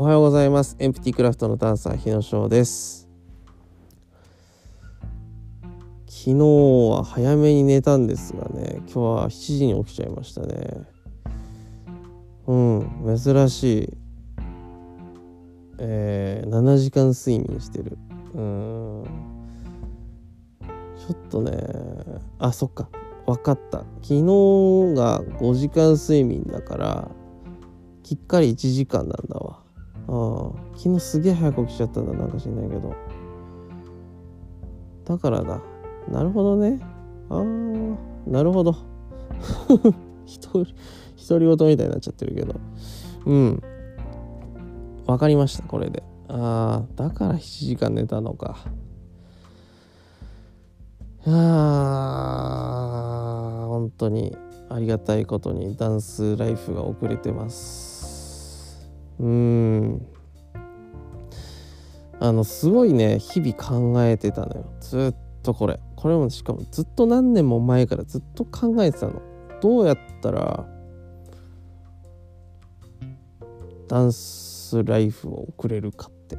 おはようございます。エンプティクラフトのダンサー日野翔です。昨日は早めに寝たんですがね今日は7時に起きちゃいましたね。うん珍しい。えー、7時間睡眠してる。うん。ちょっとねあそっか。分かった。昨日が5時間睡眠だからきっかり1時間なんだわ。あ昨日すげえ早く起きちゃったんだなんか知んないけど。だからだ。なるほどね。ああなるほど。独り独り言みたいになっちゃってるけど。うん。分かりましたこれで。ああだから7時間寝たのか。いや本当にありがたいことにダンスライフが遅れてます。うん。あのすごいね日々考えてたのよ。ずっとこれ。これもしかもずっと何年も前からずっと考えてたの。どうやったらダンスライフを送れるかって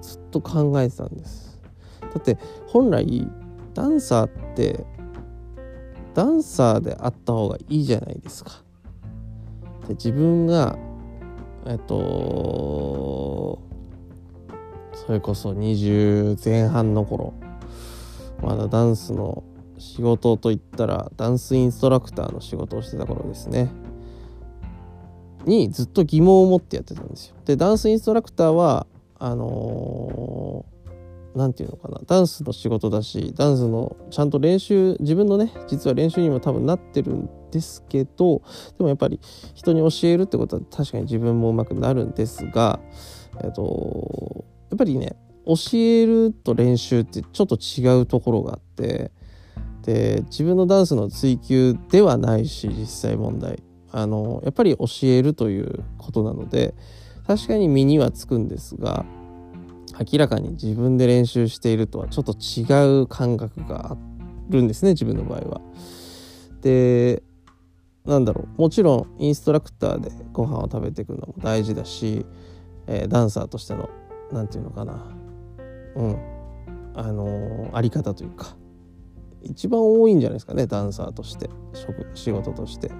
ずっと考えてたんです。だって本来ダンサーってダンサーであった方がいいじゃないですか。で自分がえっとそれこそ20前半の頃まだダンスの仕事といったらダンスインストラクターの仕事をしてた頃ですねにずっと疑問を持ってやってたんですよ。でダンスインストラクターはあのー何て言うのかなダンスの仕事だしダンスのちゃんと練習自分のね実は練習にも多分なってるんですけどでもやっぱり人に教えるってことは確かに自分も上手くなるんですがえっとやっぱりね教えると練習ってちょっと違うところがあってで自分のダンスの追求ではないし実際問題あのやっぱり教えるということなので確かに身にはつくんですが明らかに自分で練習しているとはちょっと違う感覚があるんですね自分の場合は。でなんだろう。もちろんインストラクターでご飯を食べていくのも大事だし、えー、ダンサーとしての何て言うのかな。うん。あのー、あり方というか。一番多いんじゃないですかねダンサーとして。職仕事として。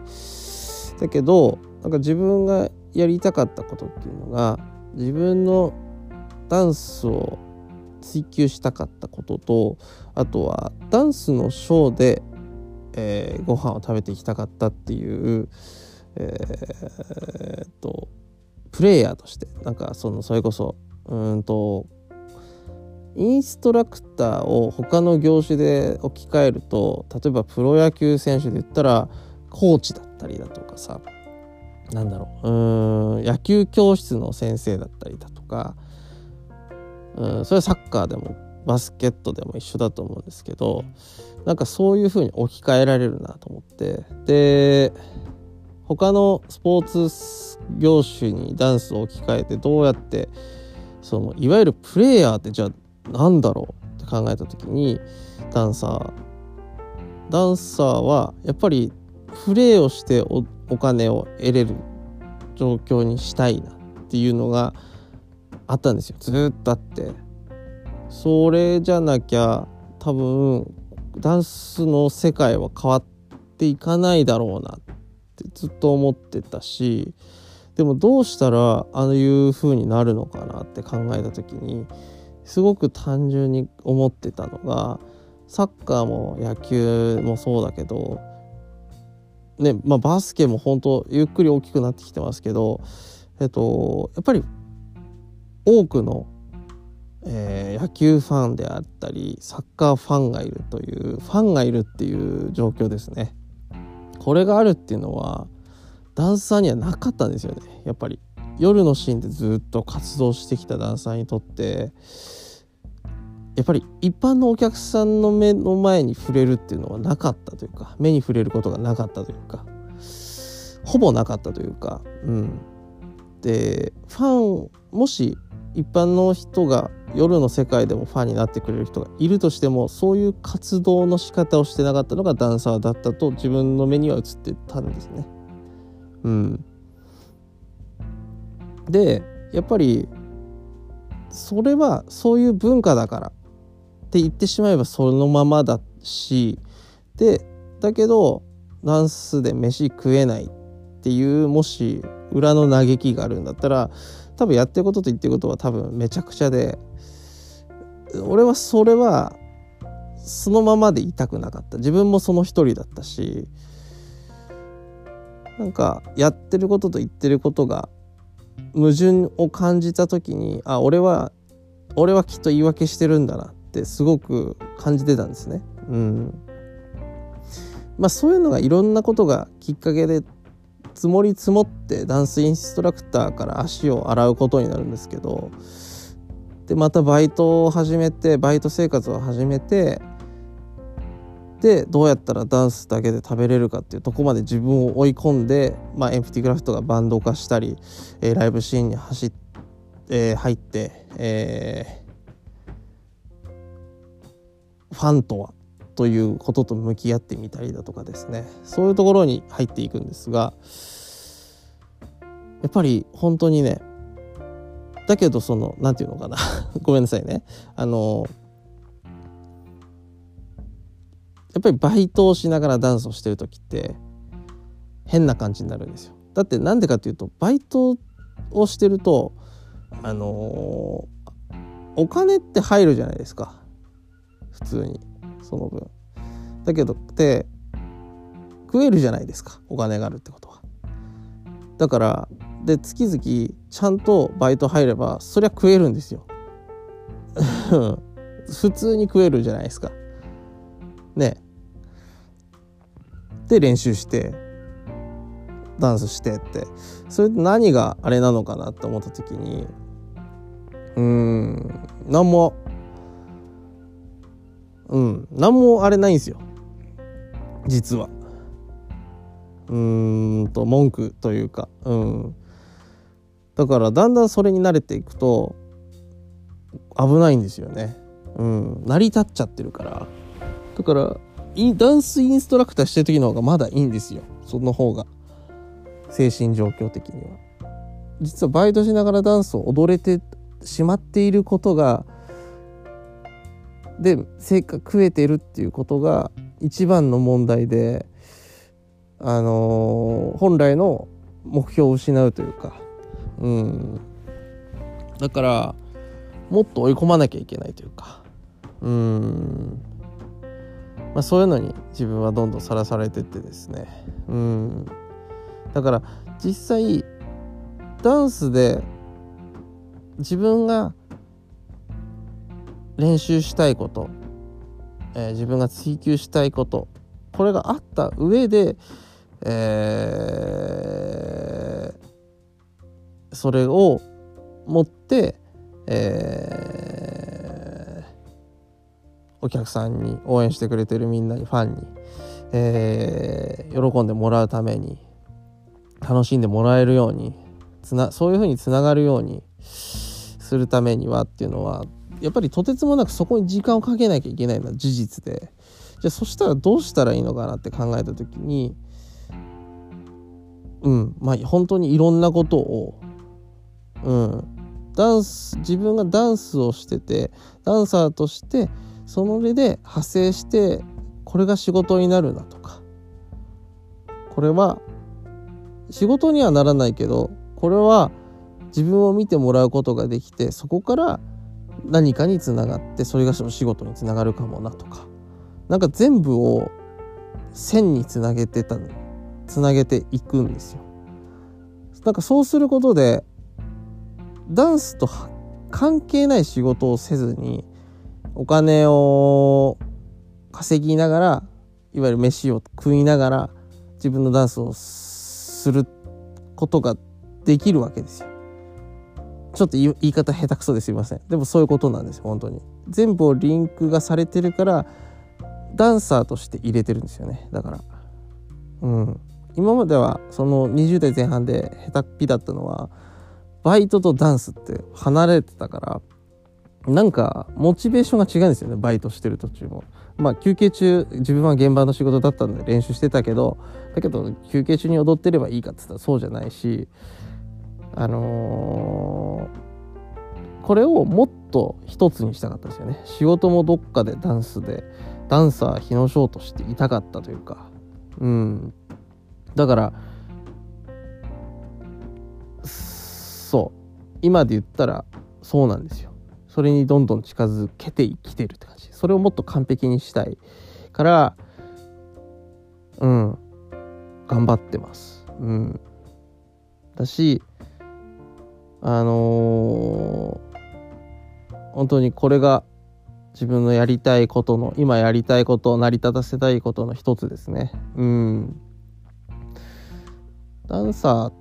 だけどなんか自分がやりたかったことっていうのが自分のダンスを追求したかったこととあとはダンスのショーで、えー、ご飯を食べていきたかったっていう、えー、っとプレイヤーとしてなんかそのそれこそうんとインストラクターを他の業種で置き換えると例えばプロ野球選手で言ったらコーチだったりだとかさなんだろううん野球教室の先生だったりだとかうん、それはサッカーでもバスケットでも一緒だと思うんですけどなんかそういう風に置き換えられるなと思って。で他のスポーツ業種にダンスを置き換えてどうやってそのいわゆるプレイヤーってじゃあ何だろうって考えた時にダンサー。ダンサーはやっぱりプレーをしてお金を得れる状況にしたいなっていうのがあったんですよ。ずっとあって。それじゃなきゃ多分ダンスの世界は変わっていかないだろうなってずっと思ってたしでもどうしたらああいう風になるのかなって考えた時にすごく単純に思ってたのがサッカーも野球もそうだけどねまあバスケも本当ゆっくり大きくなってきてますけどえっとやっぱり多くの、えー、野球ファンであったりサッカーファンがいるというファンがいるっていう状況ですね。これがあるっていうのはダンサーにはなかったんですよね。やっぱり。夜のシーンでずっと活動してきたダンサーにとってやっぱり一般のお客さんの目の前に触れるっていうのはなかったというか目に触れることがなかったというかほぼなかったというかうん。でファンもし一般の人が夜の世界でもファンになってくれる人がいるとしてもそういう活動の仕方をしてなかったのがダンサーだったと自分の目には映ってたんですね。うん、でやっぱりそれはそういう文化だからって言ってしまえばそのままだしでだけどダンスで飯食えないっていうもし裏の嘆きがあるんだったら多分やってることと言ってることは多分めちゃくちゃで俺はそれはそのままでいたくなかった自分もその一人だったしなんかやってることと言ってることが矛盾を感じた時にあ俺は俺はきっと言い訳してるんだなってすごく感じてたんですね。うんまあ、そういうのがいろんなことがきっかけで積もり積もってダンスインストラクターから足を洗うことになるんですけどでまたバイトを始めてバイト生活を始めてでどうやったらダンスだけで食べれるかっていうとこまで自分を追い込んで、まあ、エンプティクラフトがバンド化したり、えー、ライブシーンに走っ、えー、入って、えー、ファンとはということと向き合ってみたりだとかですね。そういうところに入っていくんですがやっぱり本当にねだけどその何て言うのかな。ごめんなさいね。あのやっぱりバイトをしながらダンスをしてる時って変な感じになるんですよ。だってなんでかっていうとバイトをしてるとあの、お金って入るじゃないですか。普通に。その分。だけどって食えるじゃないですかお金があるってことは。だからで月々ちゃんとバイト入ればそりゃ食えるんですよ。普通に食えるじゃないですか。ねで練習してダンスしてってそれで何があれなのかなって思った時にうん何もうん。何もあれないんですよ。実は。うんと文句というか。うん。だからだんだんそれに慣れていくと危ないんですよね。うん。成り立っちゃってるから。だからダンスインストラクターしてる時の方がまだいいんですよ。その方が。精神状況的には。実はバイトしながらダンスを踊れてしまっていることがで成果食えてるっていうことが一番の問題であのー、本来の目標を失うというか。うん。だからもっと追い込まなきゃいけないというか。うん。まあ、そういうのに自分はどんどんさらされてってですね。うん。だから実際ダンスで自分が練習したいこと、えー、自分が追求したいことこれがあった上で、えー、それを持って、えーお客さんに応援してくれてるみんなにファンに、えー、喜んでもらうために楽しんでもらえるようにつなそういうふうにつながるようにするためにはっていうのはやっぱりとてつもなくそこに時間をかけなきゃいけないのは事実で。じゃあそしたらどうしたらいいのかなって考えた時にうんまあ本当にいろんなことをうんダンス自分がダンスをしててダンサーとしてその上で派生してこれが仕事になるなとか。これは仕事にはならないけどこれは自分を見てもらうことができてそこから何かにつながってそれが仕事につながるかもなとかなんか全部を線につなげてたつなげていくんですよ。なんかそうすることでダンスと関係ない仕事をせずにお金を稼ぎながらいわゆる飯を食いながら自分のダンスをすることができるわけですよ。ちょっと言い方下手くそですいません。でもそういうことなんです本当に。全部をリンクがされてるからダンサーとして入れてるんですよねだから。うん。今まではその20代前半で下手っぴだったのはバイトとダンスって離れてたからなんかモチベーションが違うんですよねバイトしてる途中も。まあ休憩中自分は現場の仕事だったんで練習してたけどだけど休憩中に踊ってればいいかって言ったらそうじゃないしあのー、これをもっと一つにしたかったですよね。仕事もどっかでダンスでダンサー日野翔としていたかったというか。うん。だからそう。今で言ったらそうなんですよ。それにどんどん近づけて生きてるって感じ。それをもっと完璧にしたい。からうん。頑張ってます。うん。だしあのー、本当にこれが自分のやりたいことの今やりたいことを成り立たせたいことの一つですね。うん。ダンサー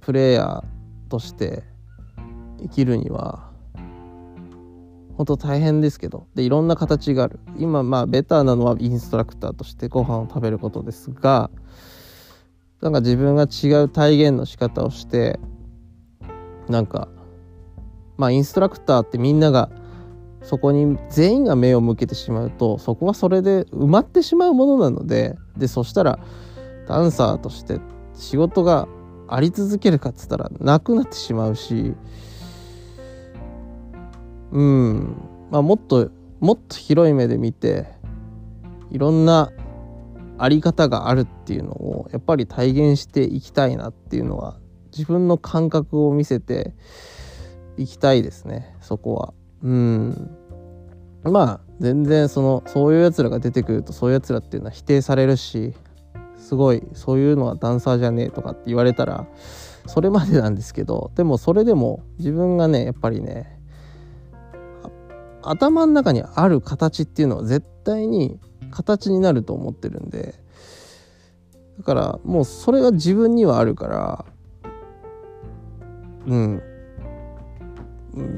プレイヤーとして生きるには本当大変ですけど。でいろんな形がある。今まあベターなのはインストラクターとしてご飯を食べることですがなんか自分が違う体現の仕方をしてなんかまあインストラクターってみんながそこに全員が目を向けてしまうとそこはそれで埋まってしまうものなのででそしたらダンサーとして仕事があり続けるかっつったらなくなってしまうしうん。まあもっともっと広い目で見ていろんなあり方があるっていうのをやっぱり体現していきたいなっていうのは自分の感覚を見せていきたいですねそこは。うん。まあ全然そのそういうやつらが出てくるとそういうやつらっていうのは否定されるしすごいそういうのはダンサーじゃねえとかって言われたらそれまでなんですけどでもそれでも自分がねやっぱりね頭の中にある形っていうのは絶対に形になると思ってるんでだからもうそれが自分にはあるからうん。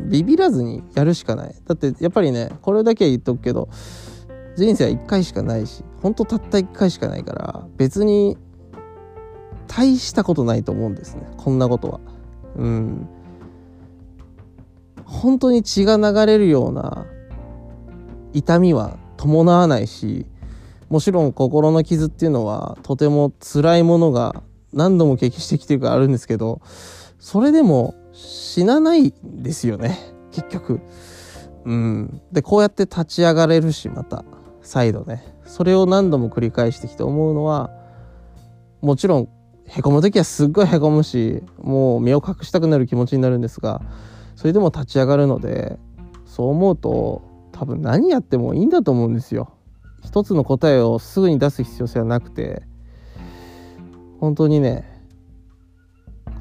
ビビらずにやるしかない。だってやっぱりねこれだけは言っとくけど人生は1回しかないしほんとたった1回しかないから別に大したことないと思うんですね。こんなことは。うん。本当に血が流れるような痛みは伴わないしもちろん心の傷っていうのはとても辛いものが何度も経験してきてるからあるんですけどそれでも死なないですよね結局。うん、でこうやって立ち上がれるしまた再度ねそれを何度も繰り返してきて思うのはもちろんへこむ時はすっごいへこむしもう身を隠したくなる気持ちになるんですがそれでも立ち上がるのでそう思うと多分何やってもいいんだと思うんですよ。一つの答えをすぐに出す必要性はなくて。本当にね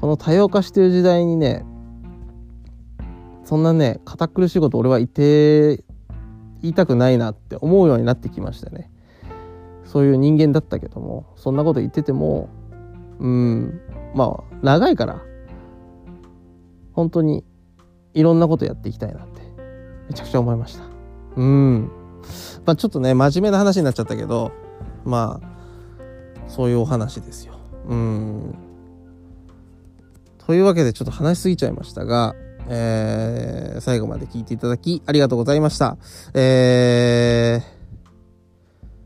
この多様化してる時代にねそんなね堅苦しいこと俺は言って言いたくないなって思うようになってきましたね。そういう人間だったけどもそんなこと言っててもうんまあ長いから本当にいろんなことやっていきたいなってめちゃくちゃ思いました。うん。まあちょっとね真面目な話になっちゃったけどまあそういうお話ですよ。うん。というわけでちょっと話しすぎちゃいましたが、えー、最後まで聞いていただきありがとうございました。えー、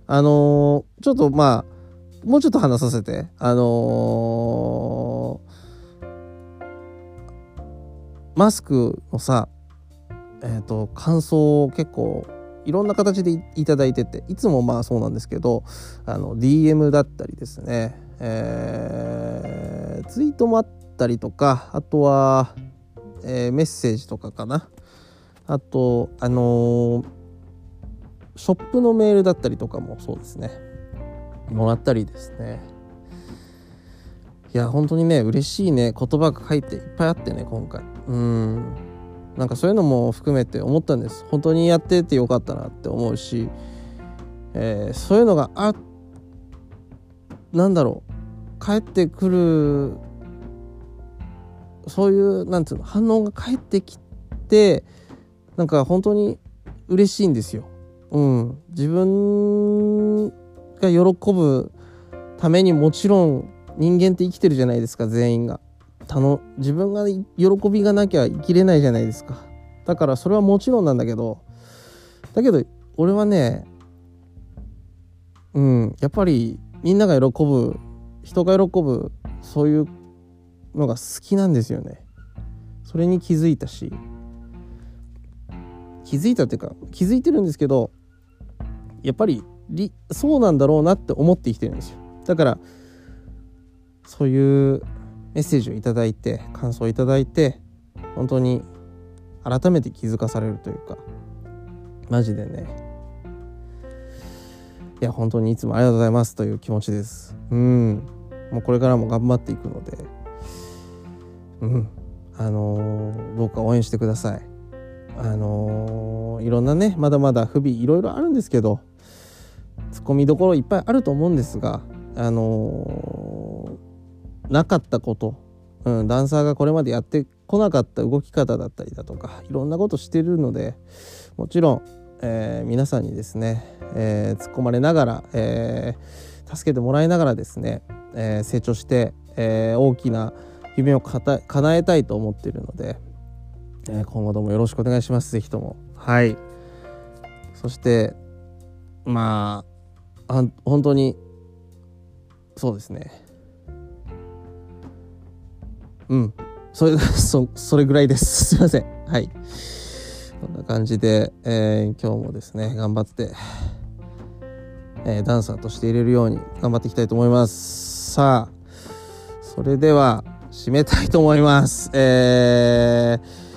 あのー、ちょっとまあ、もうちょっと話させて、あのー、マスクのさ、え、ー、と、感想を結構いろんな形でいただいてていつもまあそうなんですけどあの DM だったりですね、えー、ツイートもあったりとかあとは、えー、メッセージとかかな。あとあのー、ショップのメールだったりとかもそうですね。もらったりですね。いや本当にね嬉しいね。言葉が書いていっぱいあってね今回。うん。なんかそういうのも含めて思ったんです本当にやっててよかったなって思うし、えー、そういうのがあなんだろう帰ってくるそういうなんていうの反応が返ってきてなんか本当に嬉しいんですよ。うん、自分が喜ぶためにもちろん人間って生きてるじゃないですか全員が。たの自分が喜びがなきゃ生きれないじゃないですか。だからそれはもちろんなんだけどだけど俺はねうんやっぱりみんなが喜ぶ人が喜ぶそういうのが好きなんですよね。それに気づいたし。気づいたっていうか気づいてるんですけどやっぱりそうなんだろうなって思って生きてるんですよ。だからそういうメッセージを頂いて感想を頂いて本当に改めて気づかされるというかマジでね。いや本当にいつもありがとうございますという気持ちです。うん。もうこれからも頑張っていくので。うん。あのー、どうか応援してください。あのー、いろんなねまだまだ不備いろいろあるんですけどツッコミどころいっぱいあると思うんですがあのー、なかったこと、うん、ダンサーがこれまでやってこなかった動き方だったりだとかいろんなことしてるのでもちろん、えー、皆さんにですね、えー、突っ込まれながら、えー、助けてもらいながらですね、え成長して、え大きな夢を叶えたいと思っているので、え今後ともよろしくお願いします。是非とも。はい。そしてまあ本当にそうですね。うんそれ そそれぐらいです すいませんはいこんな感じで、えー、今日もですね頑張って、えー、ダンサーとして入れるように頑張っていきたいと思いますさあそれでは締めたいと思いますえー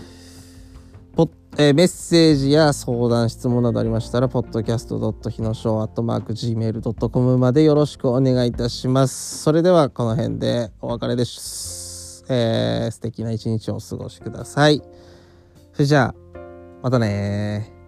えー、メッセージや相談、質問などありましたら、podcast. ひのしょう .gmail.com までよろしくお願いいたします。それでは、この辺でお別れです。えー、素敵な一日をお過ごしください。それじゃあ、またね